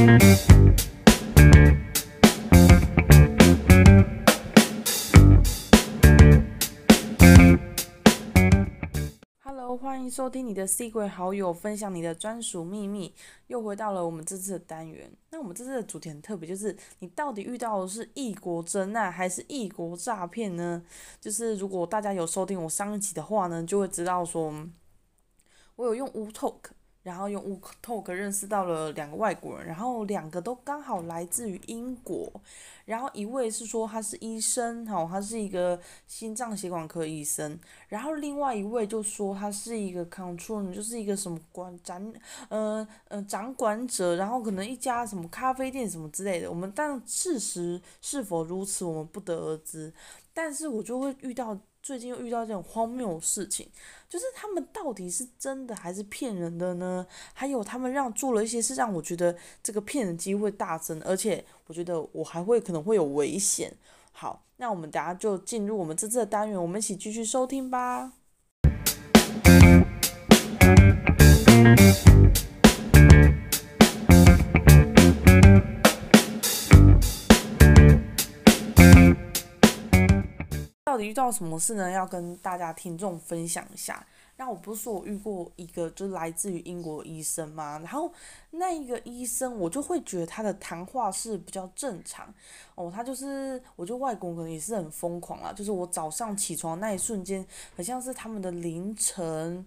Hello，欢迎收听你的 Secret 好友分享你的专属秘密。又回到了我们这次的单元。那我们这次的主题很特别，就是你到底遇到的是异国真爱还是异国诈骗呢？就是如果大家有收听我上一集的话呢，就会知道说，我有用乌 Talk。然后用 Wootalk 认识到了两个外国人，然后两个都刚好来自于英国，然后一位是说他是医生，哈，他是一个心脏血管科医生，然后另外一位就说他是一个 control，就是一个什么管掌，呃呃掌管者，然后可能一家什么咖啡店什么之类的，我们但事实是否如此，我们不得而知，但是我就会遇到。最近又遇到这种荒谬的事情，就是他们到底是真的还是骗人的呢？还有他们让做了一些事，让我觉得这个骗人机会大增，而且我觉得我还会可能会有危险。好，那我们等下就进入我们这次的单元，我们一起继续收听吧。到底遇到什么事呢？要跟大家听众分享一下。那我不是说我遇过一个就是来自于英国医生吗？然后那一个医生，我就会觉得他的谈话是比较正常哦。他就是，我觉得外国人可能也是很疯狂啊。就是我早上起床那一瞬间，好像是他们的凌晨，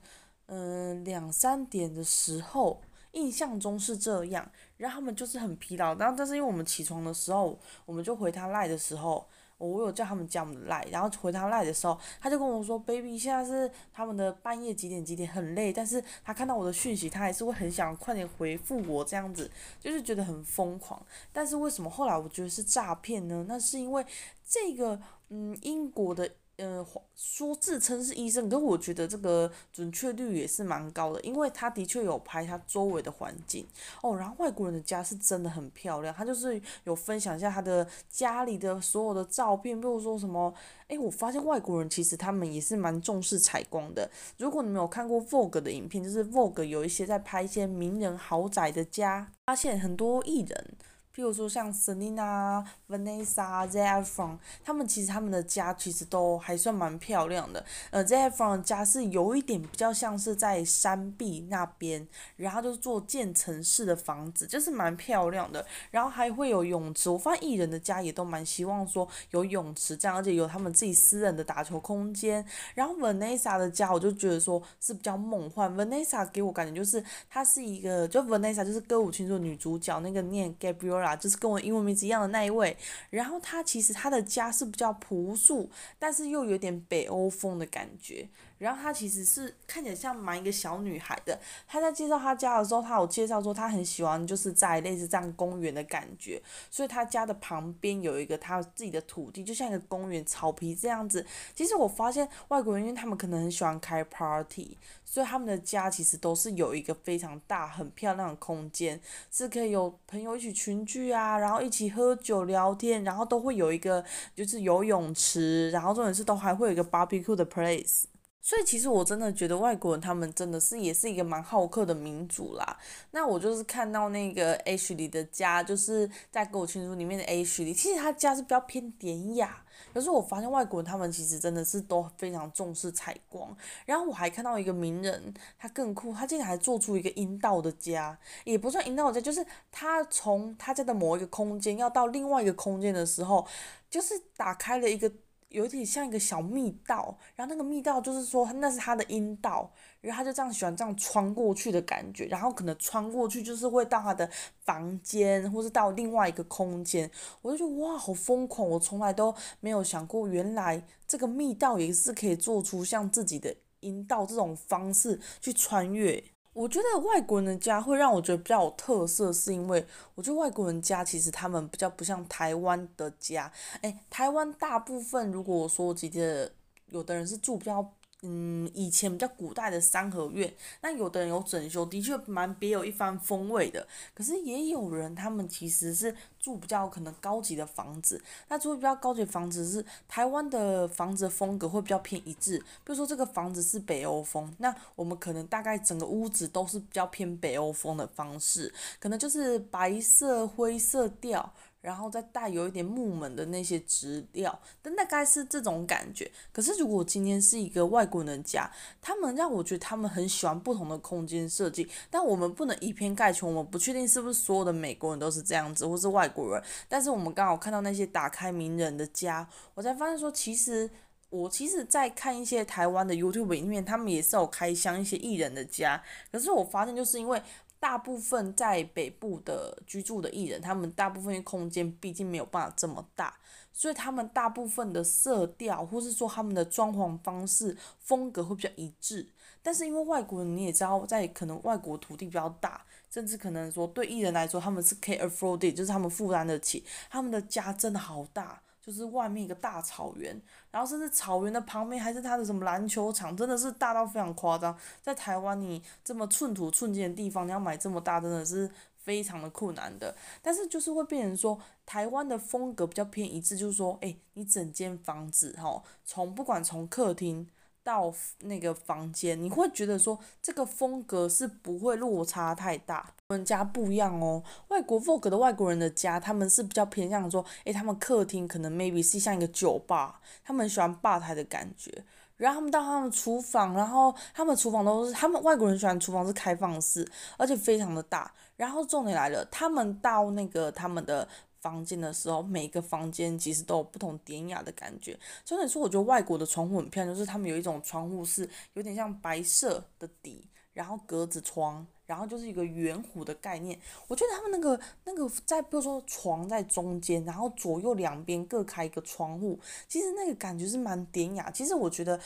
嗯，两三点的时候，印象中是这样。然后他们就是很疲劳，然后但是因为我们起床的时候，我们就回他赖的时候。我有叫他们加我们的赖，然后回他来的时候，他就跟我说：“baby，现在是他们的半夜几点几点，很累，但是他看到我的讯息，他还是会很想快点回复我，这样子就是觉得很疯狂。但是为什么后来我觉得是诈骗呢？那是因为这个，嗯，英国的。”嗯，说自称是医生，可是我觉得这个准确率也是蛮高的，因为他的确有拍他周围的环境哦。然后外国人的家是真的很漂亮，他就是有分享一下他的家里的所有的照片，比如说什么，诶，我发现外国人其实他们也是蛮重视采光的。如果你没有看过 Vogue 的影片，就是 Vogue 有一些在拍一些名人豪宅的家，发现很多艺人。譬如说像 Selena、Vanessa、Zac Efron，他们其实他们的家其实都还算蛮漂亮的。呃，Zac Efron 的家是有一点比较像是在山壁那边，然后就是做建城式的房子，就是蛮漂亮的。然后还会有泳池，我发现艺人的家也都蛮希望说有泳池这样，而且有他们自己私人的打球空间。然后 Vanessa 的家，我就觉得说是比较梦幻。Vanessa 给我感觉就是她是一个，就 Vanessa 就是歌舞青春女主角那个念 Gabriel。就是跟我英文名字一样的那一位，然后他其实他的家是比较朴素，但是又有点北欧风的感觉。然后她其实是看起来像蛮一个小女孩的。她在介绍她家的时候，她有介绍说她很喜欢就是在类似这样公园的感觉，所以她家的旁边有一个她自己的土地，就像一个公园草皮这样子。其实我发现外国人因为他们可能很喜欢开 party，所以他们的家其实都是有一个非常大、很漂亮的空间，是可以有朋友一起群聚啊，然后一起喝酒聊天，然后都会有一个就是游泳池，然后重点是都还会有一个 barbecue 的 place。所以其实我真的觉得外国人他们真的是也是一个蛮好客的民族啦。那我就是看到那个 H 里的家，就是在歌舞青春里面的 H 里其实他家是比较偏典雅。可是我发现外国人他们其实真的是都非常重视采光。然后我还看到一个名人，他更酷，他竟然还做出一个阴道的家，也不算阴道的家，就是他从他家的某一个空间要到另外一个空间的时候，就是打开了一个。有点像一个小密道，然后那个密道就是说那是他的阴道，然后他就这样喜欢这样穿过去的感觉，然后可能穿过去就是会到他的房间，或是到另外一个空间，我就觉得哇，好疯狂！我从来都没有想过，原来这个密道也是可以做出像自己的阴道这种方式去穿越。我觉得外国人的家会让我觉得比较有特色，是因为我觉得外国人家其实他们比较不像台湾的家。哎，台湾大部分如果说我记得，有的人是住比较嗯，以前比较古代的三合院，那有的人有整修，的确蛮别有一番风味的。可是也有人，他们其实是住比较可能高级的房子。那住比较高级的房子是台湾的房子风格会比较偏一致。比如说这个房子是北欧风，那我们可能大概整个屋子都是比较偏北欧风的方式，可能就是白色灰色调。然后再带有一点木门的那些质料，但大概是这种感觉。可是如果今天是一个外国人家，他们让我觉得他们很喜欢不同的空间设计，但我们不能以偏概全，我们不确定是不是所有的美国人都是这样子，或是外国人。但是我们刚好看到那些打开名人的家，我才发现说，其实我其实，在看一些台湾的 YouTube 里面，他们也是有开箱一些艺人的家。可是我发现，就是因为。大部分在北部的居住的艺人，他们大部分空间毕竟没有办法这么大，所以他们大部分的色调，或是说他们的装潢方式风格会比较一致。但是因为外国人你也知道，在可能外国土地比较大，甚至可能说对艺人来说，他们是可以 afford it，就是他们负担得起，他们的家真的好大。就是外面一个大草原，然后甚至草原的旁边还是他的什么篮球场，真的是大到非常夸张。在台湾，你这么寸土寸金的地方，你要买这么大，真的是非常的困难的。但是就是会变成说，台湾的风格比较偏一致，就是说，诶，你整间房子哈，从不管从客厅。到那个房间，你会觉得说这个风格是不会落差太大。我们家不一样哦，外国 Vogue 的外国人的家，他们是比较偏向说，诶，他们客厅可能 maybe 是像一个酒吧，他们喜欢吧台的感觉。然后他们到他们厨房，然后他们厨房都是他们外国人喜欢厨房是开放式，而且非常的大。然后重点来了，他们到那个他们的。房间的时候，每个房间其实都有不同典雅的感觉。所以说，我觉得外国的窗户很漂亮，就是他们有一种窗户是有点像白色的底，然后格子窗，然后就是一个圆弧的概念。我觉得他们那个那个在，比如说床在中间，然后左右两边各开一个窗户，其实那个感觉是蛮典雅。其实我觉得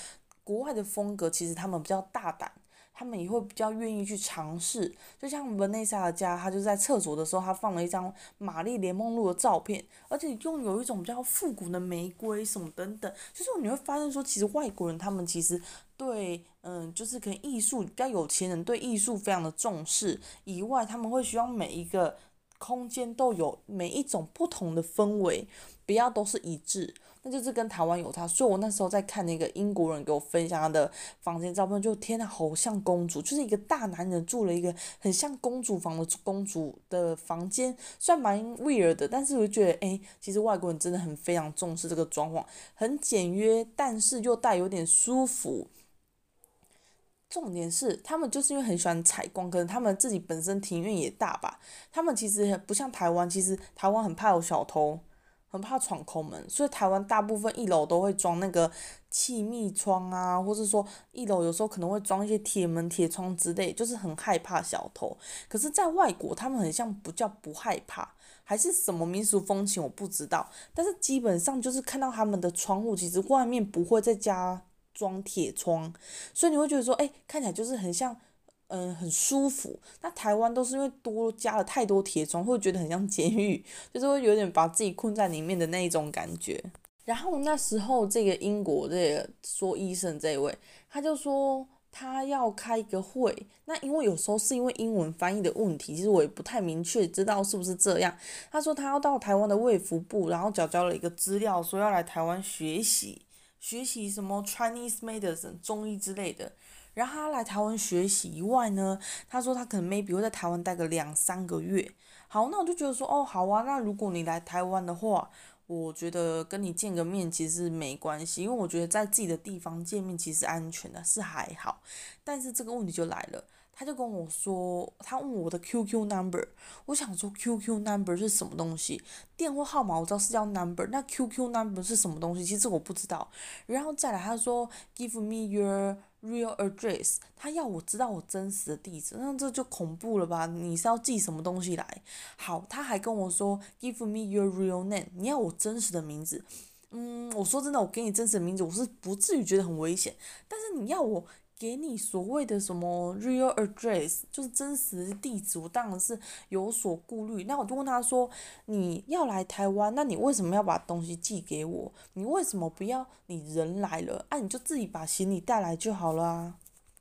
国外的风格，其实他们比较大胆。他们也会比较愿意去尝试，就像文内莎的家，他就在厕所的时候，他放了一张玛丽莲梦露的照片，而且用有一种比较复古的玫瑰什么等等，就是你会发现说，其实外国人他们其实对，嗯，就是可能艺术比较有钱人对艺术非常的重视，以外他们会希望每一个空间都有每一种不同的氛围，不要都是一致。那就是跟台湾有差，所以我那时候在看那个英国人给我分享他的房间照片，就天呐，好像公主，就是一个大男人住了一个很像公主房的公主的房间，虽然蛮 weird 的，但是我就觉得，哎、其实外国人真的很非常重视这个装潢，很简约，但是又带有点舒服。重点是他们就是因为很喜欢采光，可能他们自己本身庭院也大吧，他们其实不像台湾，其实台湾很怕有小偷。很怕闯空门，所以台湾大部分一楼都会装那个气密窗啊，或是说一楼有时候可能会装一些铁门、铁窗之类，就是很害怕小偷。可是，在外国，他们很像不叫不害怕，还是什么民俗风情，我不知道。但是基本上就是看到他们的窗户，其实外面不会再加装铁窗，所以你会觉得说，哎，看起来就是很像。嗯，很舒服。那台湾都是因为多加了太多铁窗，会觉得很像监狱，就是会有点把自己困在里面的那一种感觉。然后那时候这个英国这个说医生这一位，他就说他要开一个会。那因为有时候是因为英文翻译的问题，其实我也不太明确知道是不是这样。他说他要到台湾的卫福部，然后缴交了一个资料，说要来台湾学习学习什么 Chinese medicine 中医之类的。然后他来台湾学习以外呢，他说他可能 maybe 会在台湾待个两三个月。好，那我就觉得说，哦，好啊，那如果你来台湾的话，我觉得跟你见个面其实没关系，因为我觉得在自己的地方见面其实安全的，是还好。但是这个问题就来了。他就跟我说，他问我的 QQ number，我想说 QQ number 是什么东西？电话号码我知道是叫 number，那 QQ number 是什么东西？其实我不知道。然后再来，他说 Give me your real address，他要我知道我真实的地址，那这就恐怖了吧？你是要寄什么东西来？好，他还跟我说 Give me your real name，你要我真实的名字。嗯，我说真的，我给你真实的名字，我是不至于觉得很危险，但是你要我。给你所谓的什么 real address，就是真实地址，我当然是有所顾虑。那我就问他说：“你要来台湾，那你为什么要把东西寄给我？你为什么不要你人来了，啊，你就自己把行李带来就好了啊？”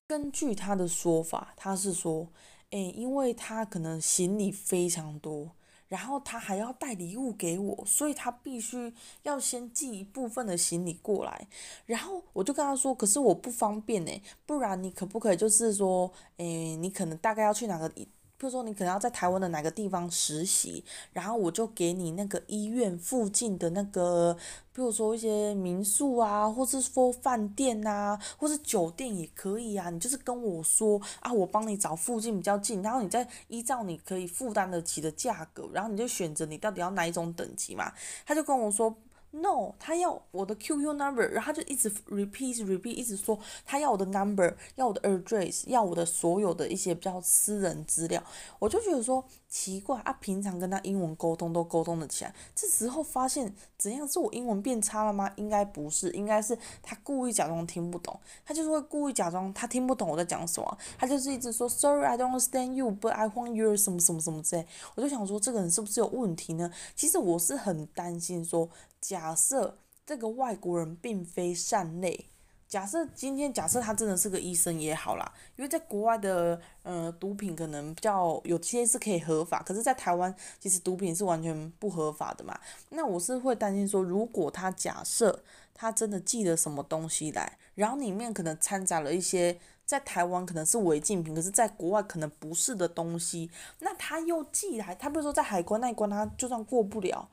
根据他的说法，他是说：“诶，因为他可能行李非常多。”然后他还要带礼物给我，所以他必须要先寄一部分的行李过来。然后我就跟他说：“可是我不方便呢，不然你可不可以就是说，诶，你可能大概要去哪个？比如说你可能要在台湾的哪个地方实习，然后我就给你那个医院附近的那个。”比如说一些民宿啊，或是说饭店啊，或是酒店也可以啊。你就是跟我说啊，我帮你找附近比较近，然后你再依照你可以负担得起的价格，然后你就选择你到底要哪一种等级嘛。他就跟我说。No，他要我的 QQ number，然后他就一直 repeat repeat，一直说他要我的 number，要我的 address，要我的所有的一些比较私人资料。我就觉得说奇怪啊，平常跟他英文沟通都沟通得起来，这时候发现怎样？是我英文变差了吗？应该不是，应该是他故意假装听不懂，他就是会故意假装他听不懂我在讲什么，他就是一直说 Sorry I don't understand you，but I want your 什么什么什么之类。我就想说这个人是不是有问题呢？其实我是很担心说。假设这个外国人并非善类，假设今天假设他真的是个医生也好啦，因为在国外的呃毒品可能比较有些是可以合法，可是，在台湾其实毒品是完全不合法的嘛。那我是会担心说，如果他假设他真的寄了什么东西来，然后里面可能掺杂了一些在台湾可能是违禁品，可是在国外可能不是的东西，那他又寄来，他比如说在海关那一关，他就算过不了，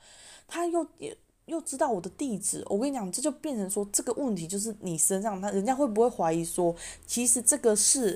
他又也。又知道我的地址，我跟你讲，这就变成说这个问题就是你身上，他人家会不会怀疑说，其实这个是，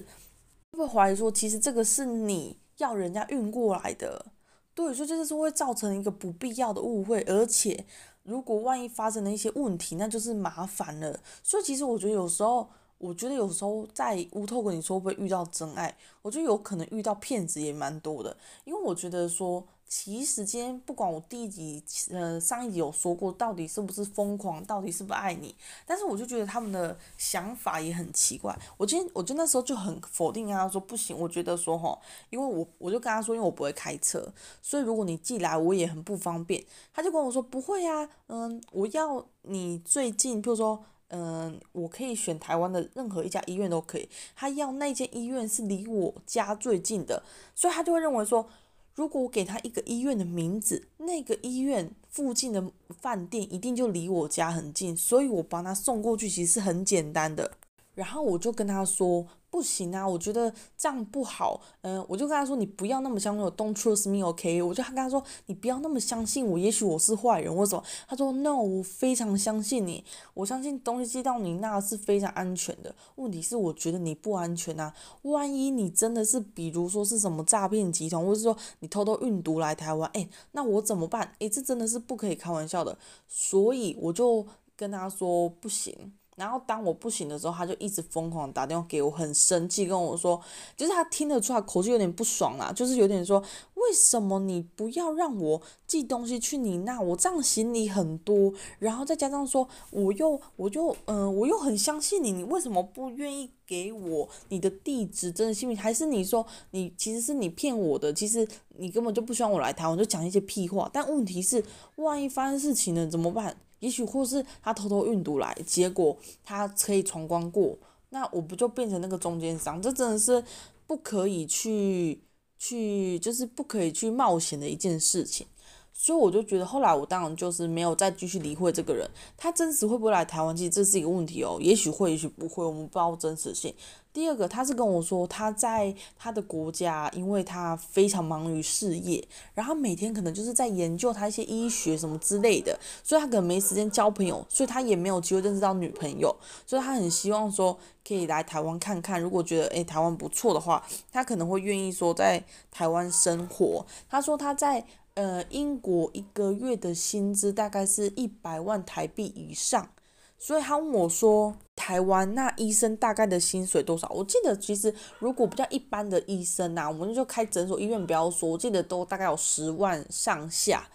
会不会怀疑说，其实这个是你要人家运过来的？对，所以这就是会造成一个不必要的误会，而且如果万一发生了一些问题，那就是麻烦了。所以其实我觉得有时候，我觉得有时候在乌托邦，你说会不会遇到真爱？我觉得有可能遇到骗子也蛮多的，因为我觉得说。其实今天不管我第一集，呃，上一集有说过，到底是不是疯狂，到底是不是爱你，但是我就觉得他们的想法也很奇怪。我今天，我就那时候就很否定，跟他说不行。我觉得说齁，因为我我就跟他说，因为我不会开车，所以如果你寄来，我也很不方便。他就跟我说不会啊，嗯，我要你最近，比如说，嗯，我可以选台湾的任何一家医院都可以。他要那间医院是离我家最近的，所以他就会认为说。如果我给他一个医院的名字，那个医院附近的饭店一定就离我家很近，所以我帮他送过去其实是很简单的。然后我就跟他说。不行啊，我觉得这样不好。嗯，我就跟他说，你不要那么相信我，Don't trust me，OK？我就跟他说，你不要那么相信我，也许我是坏人或者什么。他说，No，我非常相信你，我相信东西寄到你那是非常安全的。问题是，我觉得你不安全啊。万一你真的是，比如说是什么诈骗集团，或者说你偷偷运毒来台湾，哎，那我怎么办？哎，这真的是不可以开玩笑的。所以我就跟他说，不行。然后当我不行的时候，他就一直疯狂打电话给我，很生气跟我说，就是他听得出来口气有点不爽啦，就是有点说，为什么你不要让我寄东西去你那？我这样行李很多，然后再加上说，我又我就嗯、我又很相信你，你为什么不愿意给我你的地址真的姓名？还是你说你其实是你骗我的？其实你根本就不希望我来台湾，就讲一些屁话。但问题是，万一发生事情了怎么办？也许或是他偷偷运毒来，结果他可以闯关过，那我不就变成那个中间商？这真的是不可以去去，就是不可以去冒险的一件事情。所以我就觉得，后来我当然就是没有再继续理会这个人。他真实会不会来台湾？其实这是一个问题哦。也许会，也许不会，我们不知道真实性。第二个，他是跟我说他在他的国家，因为他非常忙于事业，然后每天可能就是在研究他一些医学什么之类的，所以他可能没时间交朋友，所以他也没有机会认识到女朋友。所以他很希望说可以来台湾看看，如果觉得诶台湾不错的话，他可能会愿意说在台湾生活。他说他在。呃，英国一个月的薪资大概是一百万台币以上，所以他问我说，台湾那医生大概的薪水多少？我记得其实如果比较一般的医生呐、啊，我们就开诊所医院不要说，我记得都大概有十万上下。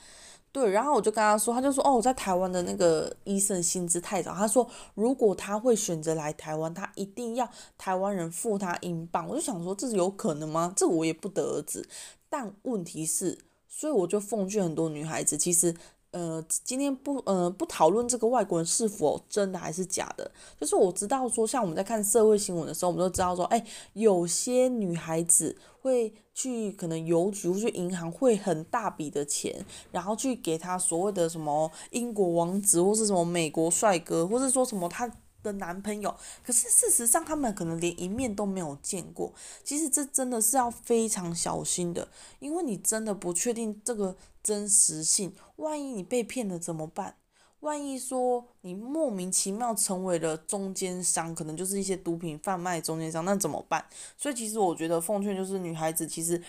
对，然后我就跟他说，他就说哦，我在台湾的那个医生薪资太少。他说如果他会选择来台湾，他一定要台湾人付他英镑。我就想说，这是有可能吗？这我也不得而知。但问题是，所以我就奉劝很多女孩子，其实。呃，今天不呃不讨论这个外国人是否真的还是假的，就是我知道说，像我们在看社会新闻的时候，我们都知道说，哎，有些女孩子会去可能邮局或去银行汇很大笔的钱，然后去给他所谓的什么英国王子或是什么美国帅哥，或是说什么他。的男朋友，可是事实上他们可能连一面都没有见过。其实这真的是要非常小心的，因为你真的不确定这个真实性。万一你被骗了怎么办？万一说你莫名其妙成为了中间商，可能就是一些毒品贩卖中间商，那怎么办？所以其实我觉得奉劝就是女孩子，其实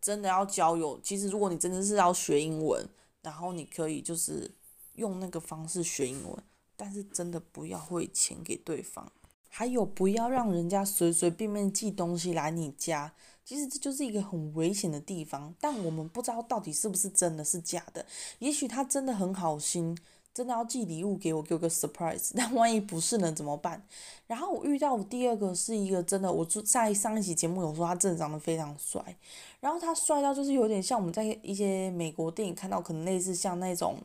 真的要交友。其实如果你真的是要学英文，然后你可以就是用那个方式学英文。但是真的不要汇钱给对方，还有不要让人家随随便便寄东西来你家。其实这就是一个很危险的地方，但我们不知道到底是不是真的是假的。也许他真的很好心，真的要寄礼物给我，给我个 surprise。但万一不是呢？怎么办？然后我遇到我第二个是一个真的，我就在上一期节目有说他真的长得非常帅，然后他帅到就是有点像我们在一些美国电影看到，可能类似像那种。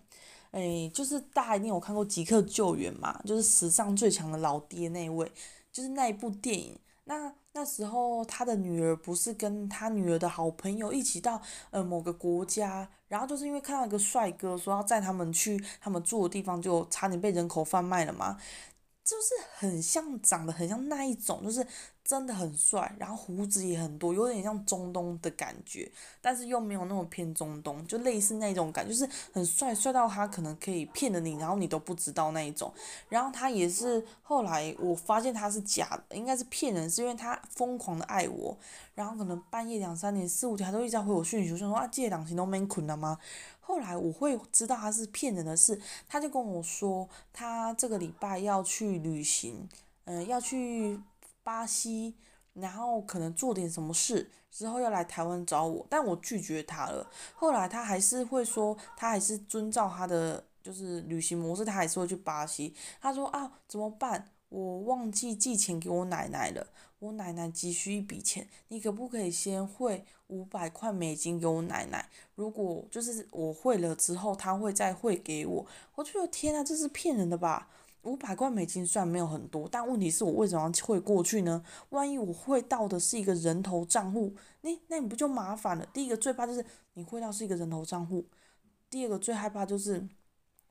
诶，就是大家一定有看过《即刻救援》嘛，就是史上最强的老爹那位，就是那一部电影。那那时候他的女儿不是跟他女儿的好朋友一起到呃某个国家，然后就是因为看到一个帅哥说要载他们去他们住的地方，就差点被人口贩卖了嘛。就是很像，长得很像那一种，就是真的很帅，然后胡子也很多，有点像中东的感觉，但是又没有那么偏中东，就类似那种感觉，就是很帅，帅到他可能可以骗了你，然后你都不知道那一种。然后他也是后来我发现他是假的，应该是骗人，是因为他疯狂的爱我，然后可能半夜两三点、四五点，他都一直在回我讯息，我说啊，借两天都没困了吗？后来我会知道他是骗人的事，他就跟我说他这个礼拜要去旅行，嗯、要去巴西，然后可能做点什么事，之后要来台湾找我，但我拒绝他了。后来他还是会说，他还是遵照他的就是旅行模式，他还是会去巴西。他说啊，怎么办？我忘记寄钱给我奶奶了，我奶奶急需一笔钱，你可不可以先汇五百块美金给我奶奶？如果就是我汇了之后，他会再汇给我。我就觉得天啊，这是骗人的吧？五百块美金虽然没有很多，但问题是我为什么会过去呢？万一我汇到的是一个人头账户，那那你不就麻烦了？第一个最怕就是你汇到是一个人头账户，第二个最害怕就是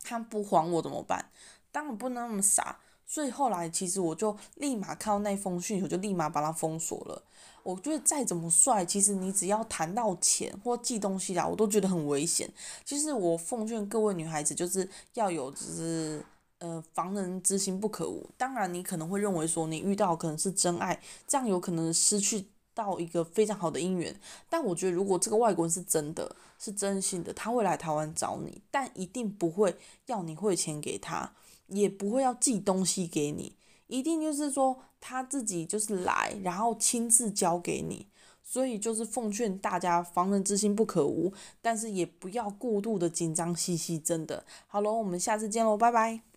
他不还我怎么办？当然不能那么傻。所以后来，其实我就立马看到那封讯，我就立马把它封锁了。我觉得再怎么帅，其实你只要谈到钱或寄东西来，我都觉得很危险。其实我奉劝各位女孩子，就是要有就是呃防人之心不可无。当然，你可能会认为说你遇到可能是真爱，这样有可能失去到一个非常好的姻缘。但我觉得，如果这个外国人是真的是真心的，他会来台湾找你，但一定不会要你汇钱给他。也不会要寄东西给你，一定就是说他自己就是来，然后亲自交给你。所以就是奉劝大家，防人之心不可无，但是也不要过度的紧张兮兮。真的，好喽，我们下次见喽，拜拜。